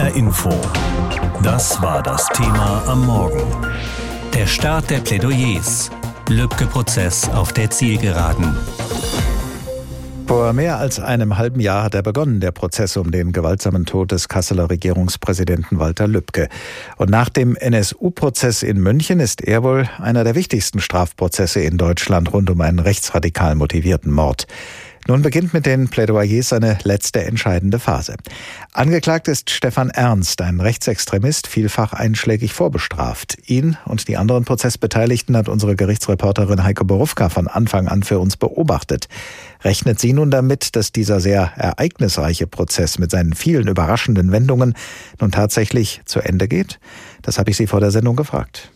HR Info. Das war das Thema am Morgen. Der Start der Plädoyers. Lübcke-Prozess auf der Zielgeraden. Vor mehr als einem halben Jahr hat er begonnen, der Prozess um den gewaltsamen Tod des Kasseler Regierungspräsidenten Walter Lübcke. Und nach dem NSU-Prozess in München ist er wohl einer der wichtigsten Strafprozesse in Deutschland rund um einen rechtsradikal motivierten Mord. Nun beginnt mit den Plädoyers seine letzte entscheidende Phase. Angeklagt ist Stefan Ernst, ein Rechtsextremist, vielfach einschlägig vorbestraft. Ihn und die anderen Prozessbeteiligten hat unsere Gerichtsreporterin Heike Borufka von Anfang an für uns beobachtet. Rechnet sie nun damit, dass dieser sehr ereignisreiche Prozess mit seinen vielen überraschenden Wendungen nun tatsächlich zu Ende geht? Das habe ich sie vor der Sendung gefragt.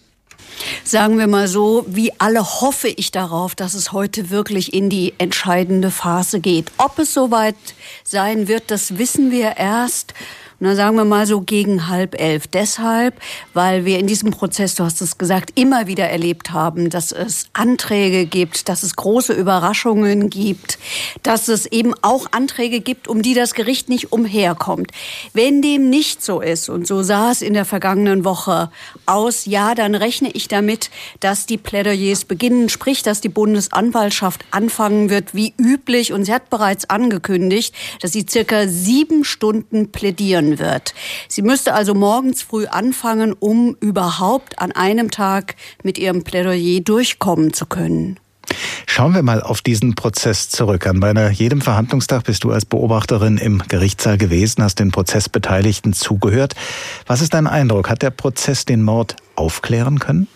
Sagen wir mal so, wie alle hoffe ich darauf, dass es heute wirklich in die entscheidende Phase geht. Ob es soweit sein wird, das wissen wir erst na sagen wir mal so gegen halb elf. Deshalb, weil wir in diesem Prozess, du hast es gesagt, immer wieder erlebt haben, dass es Anträge gibt, dass es große Überraschungen gibt, dass es eben auch Anträge gibt, um die das Gericht nicht umherkommt. Wenn dem nicht so ist, und so sah es in der vergangenen Woche aus, ja, dann rechne ich damit, dass die Plädoyers beginnen, sprich, dass die Bundesanwaltschaft anfangen wird, wie üblich, und sie hat bereits angekündigt, dass sie circa sieben Stunden plädieren führen wird. Sie müsste also morgens früh anfangen, um überhaupt an einem Tag mit ihrem Plädoyer durchkommen zu können. Schauen wir mal auf diesen Prozess zurück. An bei jedem Verhandlungstag bist du als Beobachterin im Gerichtssaal gewesen, hast den Prozessbeteiligten zugehört. Was ist dein Eindruck? Hat der Prozess den Mord aufklären können?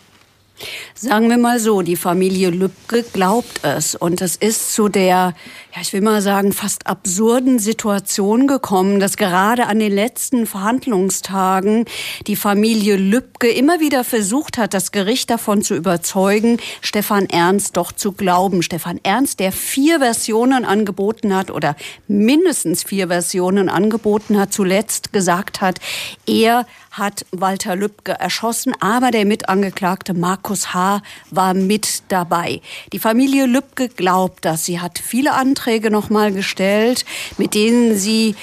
Sagen wir mal so, die Familie Lübcke glaubt es. Und es ist zu der, ja, ich will mal sagen, fast absurden Situation gekommen, dass gerade an den letzten Verhandlungstagen die Familie Lübcke immer wieder versucht hat, das Gericht davon zu überzeugen, Stefan Ernst doch zu glauben. Stefan Ernst, der vier Versionen angeboten hat oder mindestens vier Versionen angeboten hat, zuletzt gesagt hat, er hat Walter Lübcke erschossen, aber der Mitangeklagte Markus H. war mit dabei. Die Familie Lübcke glaubt das. Sie hat viele Anträge nochmal gestellt, mit denen sie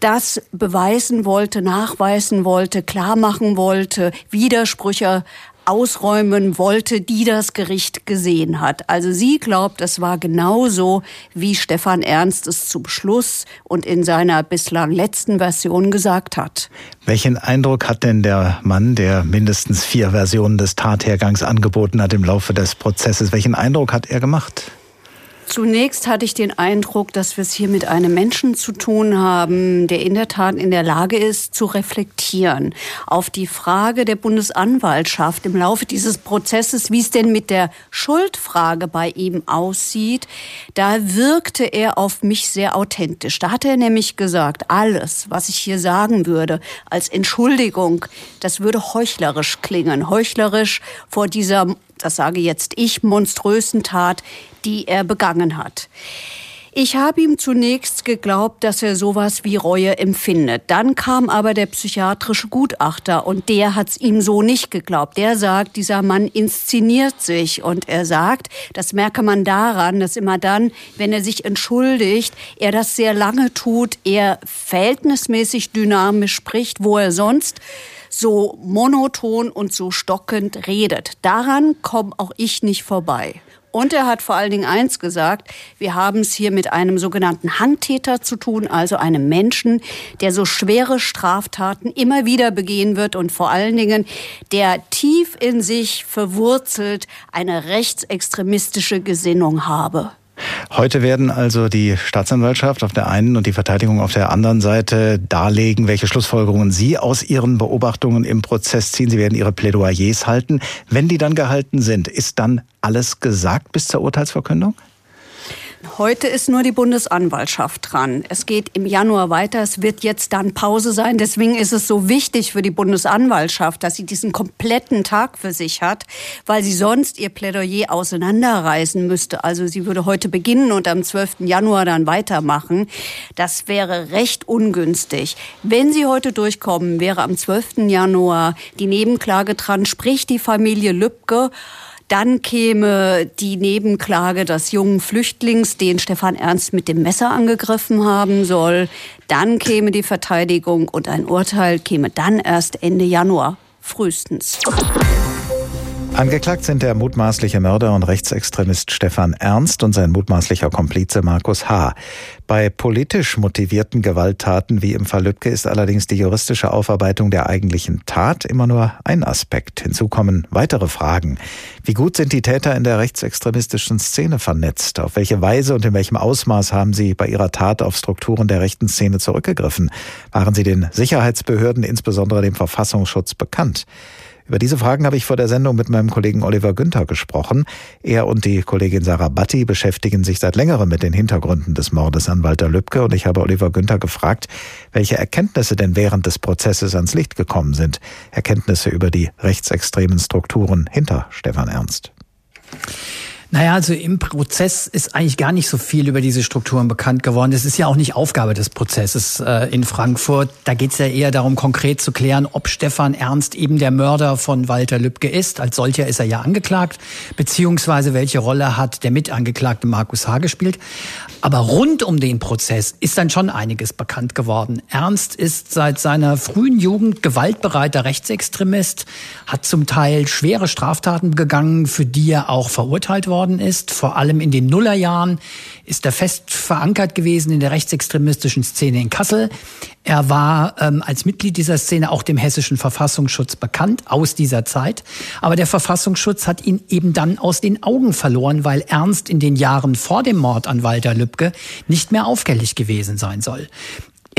das beweisen wollte, nachweisen wollte, klar machen wollte, Widersprüche ausräumen wollte, die das Gericht gesehen hat. Also sie glaubt, es war genauso, wie Stefan Ernst es zum Schluss und in seiner bislang letzten Version gesagt hat. Welchen Eindruck hat denn der Mann, der mindestens vier Versionen des Tathergangs angeboten hat im Laufe des Prozesses, welchen Eindruck hat er gemacht? Zunächst hatte ich den Eindruck, dass wir es hier mit einem Menschen zu tun haben, der in der Tat in der Lage ist, zu reflektieren auf die Frage der Bundesanwaltschaft im Laufe dieses Prozesses, wie es denn mit der Schuldfrage bei ihm aussieht. Da wirkte er auf mich sehr authentisch. Da hat er nämlich gesagt, alles, was ich hier sagen würde als Entschuldigung, das würde heuchlerisch klingen. Heuchlerisch vor dieser das sage jetzt ich, monströsen Tat, die er begangen hat. Ich habe ihm zunächst geglaubt, dass er sowas wie Reue empfindet. Dann kam aber der psychiatrische Gutachter und der hat's ihm so nicht geglaubt. Der sagt, dieser Mann inszeniert sich und er sagt, das merke man daran, dass immer dann, wenn er sich entschuldigt, er das sehr lange tut, er verhältnismäßig dynamisch spricht, wo er sonst so monoton und so stockend redet. Daran komme auch ich nicht vorbei. Und er hat vor allen Dingen eins gesagt, wir haben es hier mit einem sogenannten Handtäter zu tun, also einem Menschen, der so schwere Straftaten immer wieder begehen wird und vor allen Dingen, der tief in sich verwurzelt eine rechtsextremistische Gesinnung habe. Heute werden also die Staatsanwaltschaft auf der einen und die Verteidigung auf der anderen Seite darlegen, welche Schlussfolgerungen Sie aus Ihren Beobachtungen im Prozess ziehen. Sie werden Ihre Plädoyers halten. Wenn die dann gehalten sind, ist dann alles gesagt bis zur Urteilsverkündung? Heute ist nur die Bundesanwaltschaft dran. Es geht im Januar weiter. Es wird jetzt dann Pause sein. Deswegen ist es so wichtig für die Bundesanwaltschaft, dass sie diesen kompletten Tag für sich hat, weil sie sonst ihr Plädoyer auseinanderreißen müsste. Also sie würde heute beginnen und am 12. Januar dann weitermachen. Das wäre recht ungünstig. Wenn sie heute durchkommen, wäre am 12. Januar die Nebenklage dran, sprich die Familie Lübcke Dann käme die Nebenklage des jungen Flüchtlings, den Stefan Ernst mit dem Messer angegriffen haben soll. Dann käme die Verteidigung und ein Urteil käme dann erst Ende Januar frühestens. Angeklagt sind der mutmaßliche Mörder und Rechtsextremist Stefan Ernst und sein mutmaßlicher Komplize Markus H. Bei politisch motivierten Gewalttaten wie im Fall Lübcke ist allerdings die juristische Aufarbeitung der eigentlichen Tat immer nur ein Aspekt. Hinzu kommen weitere Fragen. Wie gut sind die Täter in der rechtsextremistischen Szene vernetzt? Auf welche Weise und in welchem Ausmaß haben sie bei ihrer Tat auf Strukturen der rechten Szene zurückgegriffen? Waren sie den Sicherheitsbehörden, insbesondere dem Verfassungsschutz, bekannt? Über diese Fragen habe ich vor der Sendung mit meinem Kollegen Oliver Günther gesprochen. Er und die Kollegin Sarah Batti beschäftigen sich seit längerem mit den Hintergründen des Mordes an Walter Lübcke und ich habe Oliver Günther gefragt, welche Erkenntnisse denn während des Prozesses ans Licht gekommen sind. Erkenntnisse über die rechtsextremen Strukturen hinter Stefan Ernst. Naja, also im Prozess ist eigentlich gar nicht so viel über diese Strukturen bekannt geworden. Das ist ja auch nicht Aufgabe des Prozesses äh, in Frankfurt. Da geht es ja eher darum, konkret zu klären, ob Stefan Ernst eben der Mörder von Walter Lübcke ist. Als solcher ist er ja angeklagt, beziehungsweise welche Rolle hat der Mitangeklagte Markus H. gespielt. Aber rund um den Prozess ist dann schon einiges bekannt geworden. Ernst ist seit seiner frühen Jugend gewaltbereiter Rechtsextremist, hat zum Teil schwere Straftaten begangen, für die er auch verurteilt worden worden ist. Vor allem in den Nullerjahren ist er fest verankert gewesen in der rechtsextremistischen Szene in Kassel. Er war ähm, als Mitglied dieser Szene auch dem hessischen Verfassungsschutz bekannt aus dieser Zeit. Aber der Verfassungsschutz hat ihn eben dann aus den Augen verloren, weil Ernst in den Jahren vor dem Mord an Walter Lübcke nicht mehr auffällig gewesen sein soll.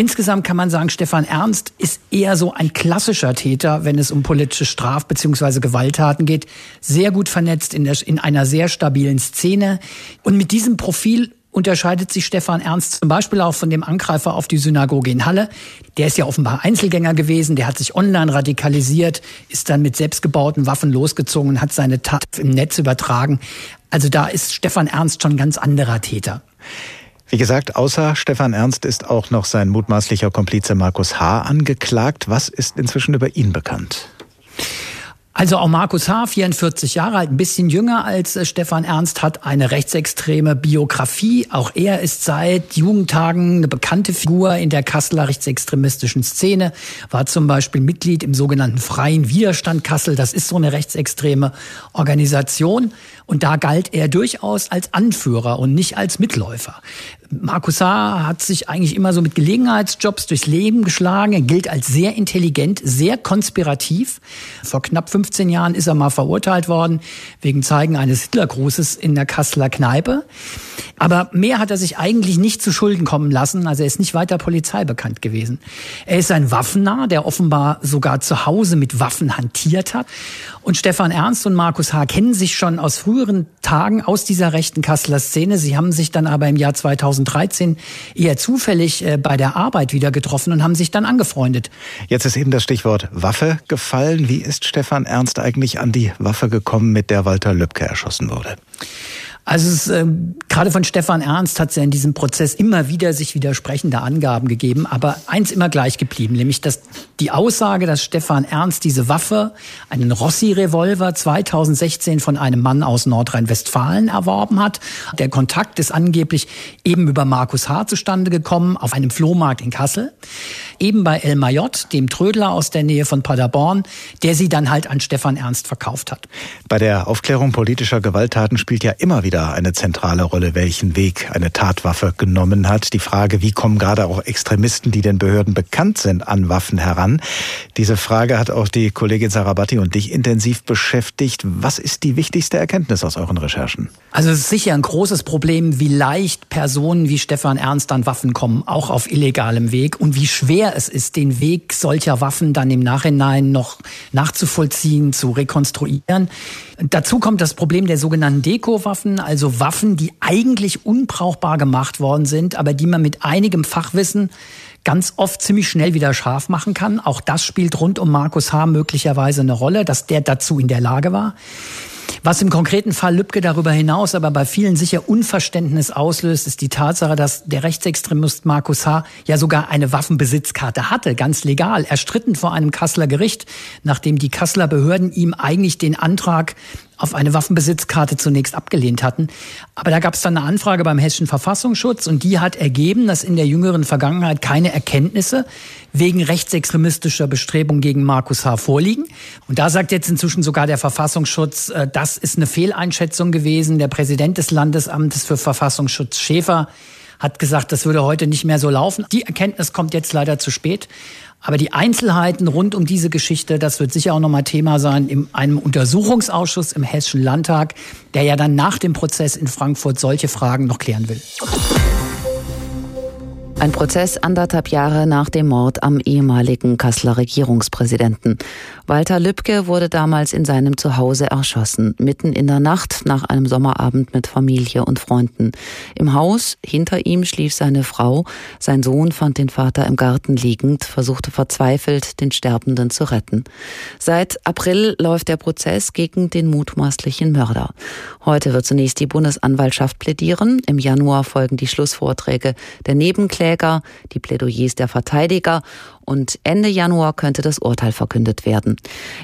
Insgesamt kann man sagen, Stefan Ernst ist eher so ein klassischer Täter, wenn es um politische Straf- bzw. Gewalttaten geht. Sehr gut vernetzt in, der, in einer sehr stabilen Szene. Und mit diesem Profil unterscheidet sich Stefan Ernst zum Beispiel auch von dem Angreifer auf die Synagoge in Halle. Der ist ja offenbar Einzelgänger gewesen, der hat sich online radikalisiert, ist dann mit selbstgebauten Waffen losgezogen und hat seine Tat im Netz übertragen. Also da ist Stefan Ernst schon ein ganz anderer Täter. Wie gesagt, außer Stefan Ernst ist auch noch sein mutmaßlicher Komplize Markus H. angeklagt. Was ist inzwischen über ihn bekannt? Also auch Markus H., 44 Jahre alt, ein bisschen jünger als äh, Stefan Ernst, hat eine rechtsextreme Biografie. Auch er ist seit Jugendtagen eine bekannte Figur in der Kasseler rechtsextremistischen Szene, war zum Beispiel Mitglied im sogenannten Freien Widerstand Kassel. Das ist so eine rechtsextreme Organisation. Und da galt er durchaus als Anführer und nicht als Mitläufer. Markus H. hat sich eigentlich immer so mit Gelegenheitsjobs durchs Leben geschlagen. Er gilt als sehr intelligent, sehr konspirativ. Vor knapp 15 Jahren ist er mal verurteilt worden wegen Zeigen eines Hitlergrußes in der Kasseler Kneipe. Aber mehr hat er sich eigentlich nicht zu Schulden kommen lassen. Also er ist nicht weiter Polizei bekannt gewesen. Er ist ein Waffennah, der offenbar sogar zu Hause mit Waffen hantiert hat. Und Stefan Ernst und Markus H. kennen sich schon aus früheren Tagen aus dieser rechten Kasseler Szene. Sie haben sich dann aber im Jahr 2013 eher zufällig äh, bei der Arbeit wieder getroffen und haben sich dann angefreundet. Jetzt ist eben das Stichwort Waffe gefallen. Wie ist Stefan Ernst eigentlich an die Waffe gekommen, mit der Walter Lübcke erschossen wurde? Also es, äh, gerade von Stefan Ernst hat es ja in diesem Prozess immer wieder sich widersprechende Angaben gegeben, aber eins immer gleich geblieben, nämlich dass die Aussage, dass Stefan Ernst diese Waffe, einen Rossi-Revolver 2016 von einem Mann aus Nordrhein-Westfalen erworben hat. Der Kontakt ist angeblich eben über Markus H. zustande gekommen auf einem Flohmarkt in Kassel eben bei El Mayot, dem Trödler aus der Nähe von Paderborn, der sie dann halt an Stefan Ernst verkauft hat. Bei der Aufklärung politischer Gewalttaten spielt ja immer wieder eine zentrale Rolle, welchen Weg eine Tatwaffe genommen hat. Die Frage, wie kommen gerade auch Extremisten, die den Behörden bekannt sind, an Waffen heran? Diese Frage hat auch die Kollegin Sarabatti und dich intensiv beschäftigt. Was ist die wichtigste Erkenntnis aus euren Recherchen? Also es ist sicher ein großes Problem, wie leicht Personen wie Stefan Ernst an Waffen kommen, auch auf illegalem Weg und wie schwer es ist, den Weg solcher Waffen dann im Nachhinein noch nachzuvollziehen, zu rekonstruieren. Dazu kommt das Problem der sogenannten Deko-Waffen, also Waffen, die eigentlich unbrauchbar gemacht worden sind, aber die man mit einigem Fachwissen ganz oft ziemlich schnell wieder scharf machen kann. Auch das spielt rund um Markus H. möglicherweise eine Rolle, dass der dazu in der Lage war. Was im konkreten Fall Lübcke darüber hinaus aber bei vielen sicher Unverständnis auslöst, ist die Tatsache, dass der Rechtsextremist Markus H. ja sogar eine Waffenbesitzkarte hatte, ganz legal, erstritten vor einem Kasseler Gericht, nachdem die Kasseler Behörden ihm eigentlich den Antrag auf eine Waffenbesitzkarte zunächst abgelehnt hatten. Aber da gab es dann eine Anfrage beim Hessischen Verfassungsschutz und die hat ergeben, dass in der jüngeren Vergangenheit keine Erkenntnisse wegen rechtsextremistischer Bestrebungen gegen Markus H. vorliegen. Und da sagt jetzt inzwischen sogar der Verfassungsschutz, äh, das ist eine Fehleinschätzung gewesen. Der Präsident des Landesamtes für Verfassungsschutz Schäfer hat gesagt, das würde heute nicht mehr so laufen. Die Erkenntnis kommt jetzt leider zu spät. Aber die Einzelheiten rund um diese Geschichte, das wird sicher auch nochmal Thema sein in einem Untersuchungsausschuss im Hessischen Landtag, der ja dann nach dem Prozess in Frankfurt solche Fragen noch klären will. Ein Prozess anderthalb Jahre nach dem Mord am ehemaligen Kasseler Regierungspräsidenten. Walter Lübcke wurde damals in seinem Zuhause erschossen, mitten in der Nacht nach einem Sommerabend mit Familie und Freunden. Im Haus hinter ihm schlief seine Frau. Sein Sohn fand den Vater im Garten liegend, versuchte verzweifelt, den Sterbenden zu retten. Seit April läuft der Prozess gegen den mutmaßlichen Mörder. Heute wird zunächst die Bundesanwaltschaft plädieren. Im Januar folgen die Schlussvorträge der Nebenkläger Ankläger, die Plädoyers der Verteidiger und Ende Januar könnte das Urteil verkündet werden.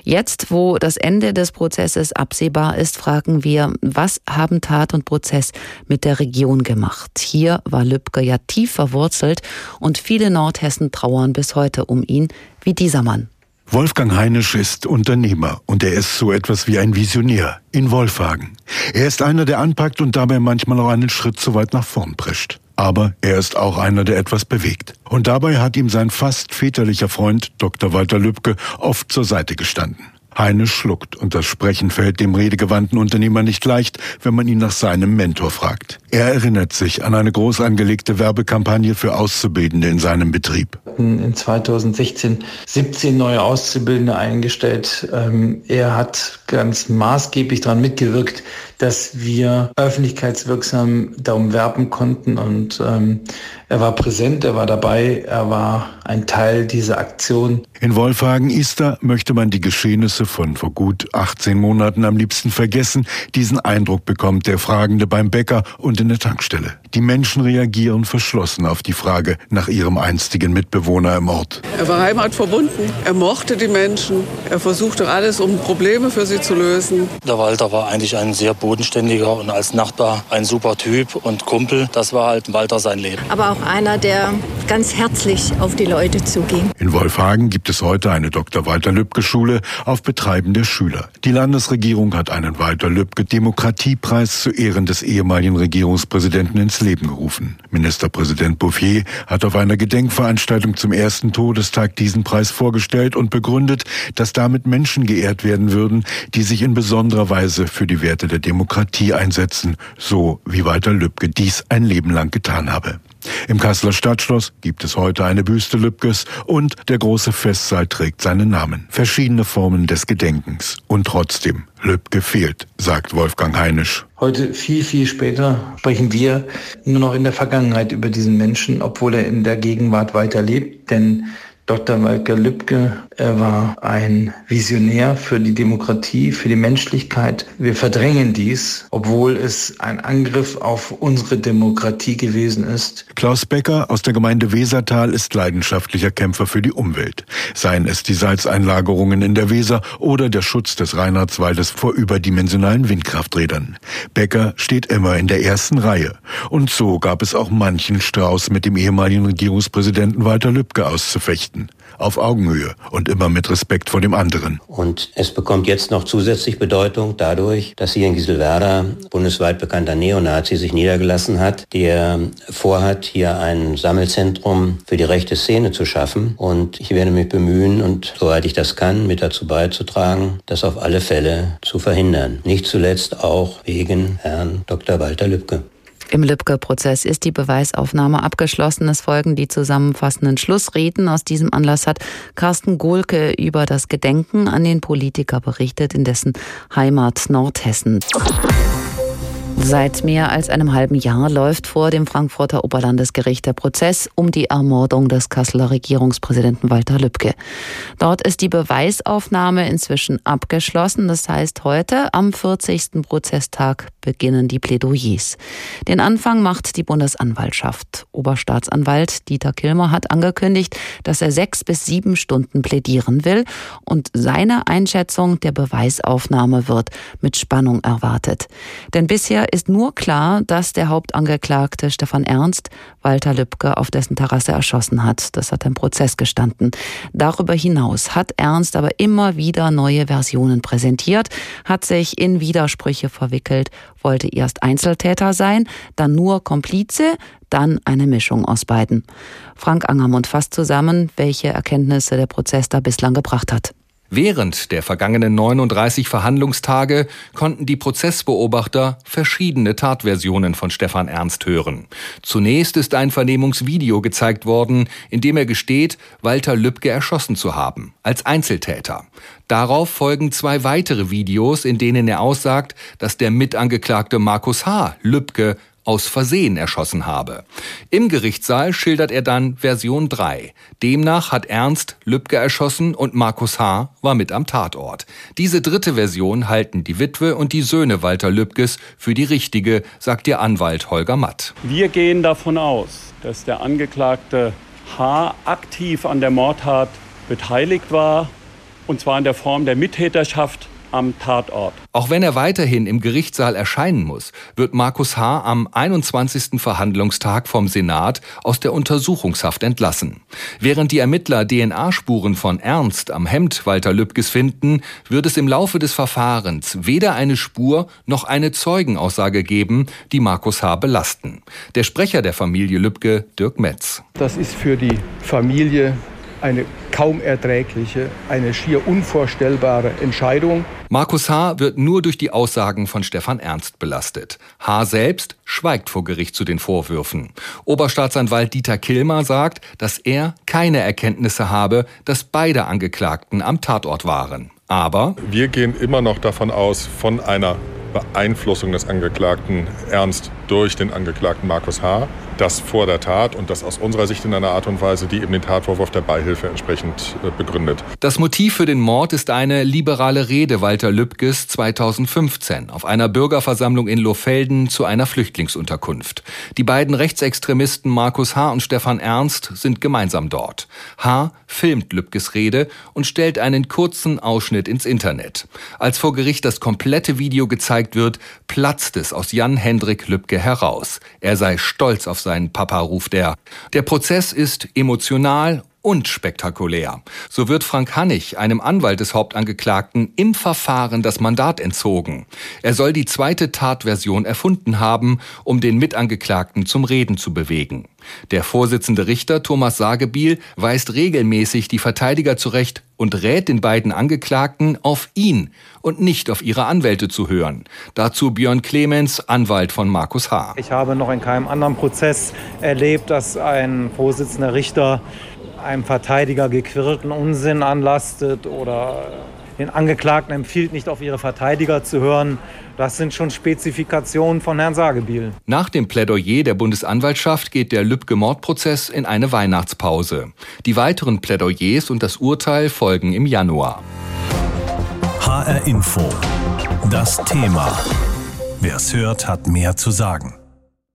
Jetzt, wo das Ende des Prozesses absehbar ist, fragen wir, was haben Tat und Prozess mit der Region gemacht? Hier war Lübcke ja tief verwurzelt und viele Nordhessen trauern bis heute um ihn, wie dieser Mann. Wolfgang Heinisch ist Unternehmer und er ist so etwas wie ein Visionär in Wolfhagen. Er ist einer, der anpackt und dabei manchmal auch einen Schritt zu weit nach vorn prescht. Aber er ist auch einer, der etwas bewegt. Und dabei hat ihm sein fast väterlicher Freund Dr. Walter Lübcke oft zur Seite gestanden. Heine schluckt und das Sprechen fällt dem redegewandten Unternehmer nicht leicht, wenn man ihn nach seinem Mentor fragt. Er erinnert sich an eine groß angelegte Werbekampagne für Auszubildende in seinem Betrieb. In 2016 17 neue Auszubildende eingestellt. Ähm, er hat ganz maßgeblich daran mitgewirkt, dass wir öffentlichkeitswirksam darum werben konnten und ähm, er war präsent, er war dabei, er war ein Teil dieser Aktion. In Wolfhagen-Ister möchte man die Geschehnisse von vor gut 18 Monaten am liebsten vergessen. Diesen Eindruck bekommt der Fragende beim Bäcker und in der Tankstelle. Die Menschen reagieren verschlossen auf die Frage nach ihrem einstigen Mitbewohner im Ort. Er war heimatverbunden, er mochte die Menschen, er versuchte alles, um Probleme für sie zu lösen. Der Walter war eigentlich ein sehr bodenständiger und als Nachbar ein super Typ und Kumpel. Das war halt Walter sein Leben. Aber auch einer, der ganz herzlich auf die Leute zuging. In Wolfhagen gibt es heute eine Dr. Walter Lübcke Schule auf Betreiben der Schüler. Die Landesregierung hat einen Walter Lübcke Demokratiepreis zu Ehren des ehemaligen Regierungspräsidenten ins Leben gerufen. Ministerpräsident Bouffier hat auf einer Gedenkveranstaltung zum ersten Todestag diesen Preis vorgestellt und begründet, dass damit Menschen geehrt werden würden, die sich in besonderer Weise für die Werte der Demokratie einsetzen, so wie Walter Lübcke dies ein Leben lang getan habe. Im Kasseler Stadtschloss gibt es heute eine Büste Lübkes und der große Festsaal trägt seinen Namen. Verschiedene Formen des Gedenkens. Und trotzdem, Lübke fehlt, sagt Wolfgang Heinisch. Heute, viel, viel später, sprechen wir nur noch in der Vergangenheit über diesen Menschen, obwohl er in der Gegenwart weiterlebt. Denn Dr. Walker Lübcke, er war ein Visionär für die Demokratie, für die Menschlichkeit. Wir verdrängen dies, obwohl es ein Angriff auf unsere Demokratie gewesen ist. Klaus Becker aus der Gemeinde Wesertal ist leidenschaftlicher Kämpfer für die Umwelt. Seien es die Salzeinlagerungen in der Weser oder der Schutz des Reinhardswaldes vor überdimensionalen Windkrafträdern. Becker steht immer in der ersten Reihe. Und so gab es auch manchen Strauß mit dem ehemaligen Regierungspräsidenten Walter Lübcke auszufechten auf Augenhöhe und immer mit Respekt vor dem anderen. Und es bekommt jetzt noch zusätzlich Bedeutung dadurch, dass hier in Gieselwerder bundesweit bekannter Neonazi sich niedergelassen hat, der vorhat, hier ein Sammelzentrum für die rechte Szene zu schaffen. Und ich werde mich bemühen und soweit ich das kann, mit dazu beizutragen, das auf alle Fälle zu verhindern. Nicht zuletzt auch wegen Herrn Dr. Walter Lübcke. Im Lübcke-Prozess ist die Beweisaufnahme abgeschlossen. Es folgen die zusammenfassenden Schlussreden. Aus diesem Anlass hat Carsten Gohlke über das Gedenken an den Politiker berichtet, in dessen Heimat Nordhessen. Seit mehr als einem halben Jahr läuft vor dem Frankfurter Oberlandesgericht der Prozess um die Ermordung des Kasseler Regierungspräsidenten Walter Lübcke. Dort ist die Beweisaufnahme inzwischen abgeschlossen. Das heißt, heute am 40. Prozesstag beginnen die Plädoyers. Den Anfang macht die Bundesanwaltschaft. Oberstaatsanwalt Dieter Kilmer hat angekündigt, dass er sechs bis sieben Stunden plädieren will und seine Einschätzung der Beweisaufnahme wird mit Spannung erwartet. Denn bisher ist nur klar, dass der Hauptangeklagte Stefan Ernst Walter Lübcke auf dessen Terrasse erschossen hat. Das hat im Prozess gestanden. Darüber hinaus hat Ernst aber immer wieder neue Versionen präsentiert, hat sich in Widersprüche verwickelt, wollte erst Einzeltäter sein, dann nur Komplize, dann eine Mischung aus beiden. Frank Angermund fasst zusammen, welche Erkenntnisse der Prozess da bislang gebracht hat. Während der vergangenen 39 Verhandlungstage konnten die Prozessbeobachter verschiedene Tatversionen von Stefan Ernst hören. Zunächst ist ein Vernehmungsvideo gezeigt worden, in dem er gesteht, Walter Lübcke erschossen zu haben, als Einzeltäter. Darauf folgen zwei weitere Videos, in denen er aussagt, dass der Mitangeklagte Markus H. Lübcke aus Versehen erschossen habe. Im Gerichtssaal schildert er dann Version 3. Demnach hat Ernst Lübcke erschossen und Markus H. war mit am Tatort. Diese dritte Version halten die Witwe und die Söhne Walter Lübkes für die richtige, sagt ihr Anwalt Holger Matt. Wir gehen davon aus, dass der Angeklagte H. aktiv an der Mordtat beteiligt war, und zwar in der Form der Mittäterschaft am Tatort. Auch wenn er weiterhin im Gerichtssaal erscheinen muss, wird Markus H. am 21. Verhandlungstag vom Senat aus der Untersuchungshaft entlassen. Während die Ermittler DNA-Spuren von Ernst am Hemd Walter Lübkes finden, wird es im Laufe des Verfahrens weder eine Spur noch eine Zeugenaussage geben, die Markus H. belasten. Der Sprecher der Familie Lübke, Dirk Metz. Das ist für die Familie eine kaum erträgliche, eine schier unvorstellbare Entscheidung. Markus H. wird nur durch die Aussagen von Stefan Ernst belastet. H. selbst schweigt vor Gericht zu den Vorwürfen. Oberstaatsanwalt Dieter Kilmer sagt, dass er keine Erkenntnisse habe, dass beide Angeklagten am Tatort waren. Aber wir gehen immer noch davon aus, von einer Beeinflussung des Angeklagten Ernst durch den Angeklagten Markus H das vor der Tat und das aus unserer Sicht in einer Art und Weise, die eben den Tatvorwurf der Beihilfe entsprechend äh, begründet. Das Motiv für den Mord ist eine liberale Rede Walter Lübkes 2015 auf einer Bürgerversammlung in Lohfelden zu einer Flüchtlingsunterkunft. Die beiden Rechtsextremisten Markus H. und Stefan Ernst sind gemeinsam dort. H. filmt Lübkes Rede und stellt einen kurzen Ausschnitt ins Internet. Als vor Gericht das komplette Video gezeigt wird, platzt es aus Jan Hendrik Lübke heraus. Er sei stolz auf seinen Papa, ruft er. Der Prozess ist emotional und spektakulär. So wird Frank Hannig, einem Anwalt des Hauptangeklagten, im Verfahren das Mandat entzogen. Er soll die zweite Tatversion erfunden haben, um den Mitangeklagten zum Reden zu bewegen. Der Vorsitzende Richter Thomas Sagebiel weist regelmäßig die Verteidiger zurecht und rät den beiden Angeklagten, auf ihn und nicht auf ihre Anwälte zu hören. Dazu Björn Clemens, Anwalt von Markus H. Ich habe noch in keinem anderen Prozess erlebt, dass ein Vorsitzender Richter einem Verteidiger gequirlten Unsinn anlastet oder den Angeklagten empfiehlt, nicht auf ihre Verteidiger zu hören. Das sind schon Spezifikationen von Herrn Sagebiel. Nach dem Plädoyer der Bundesanwaltschaft geht der Lübcke-Mordprozess in eine Weihnachtspause. Die weiteren Plädoyers und das Urteil folgen im Januar. HR Info. Das Thema. Wer es hört, hat mehr zu sagen.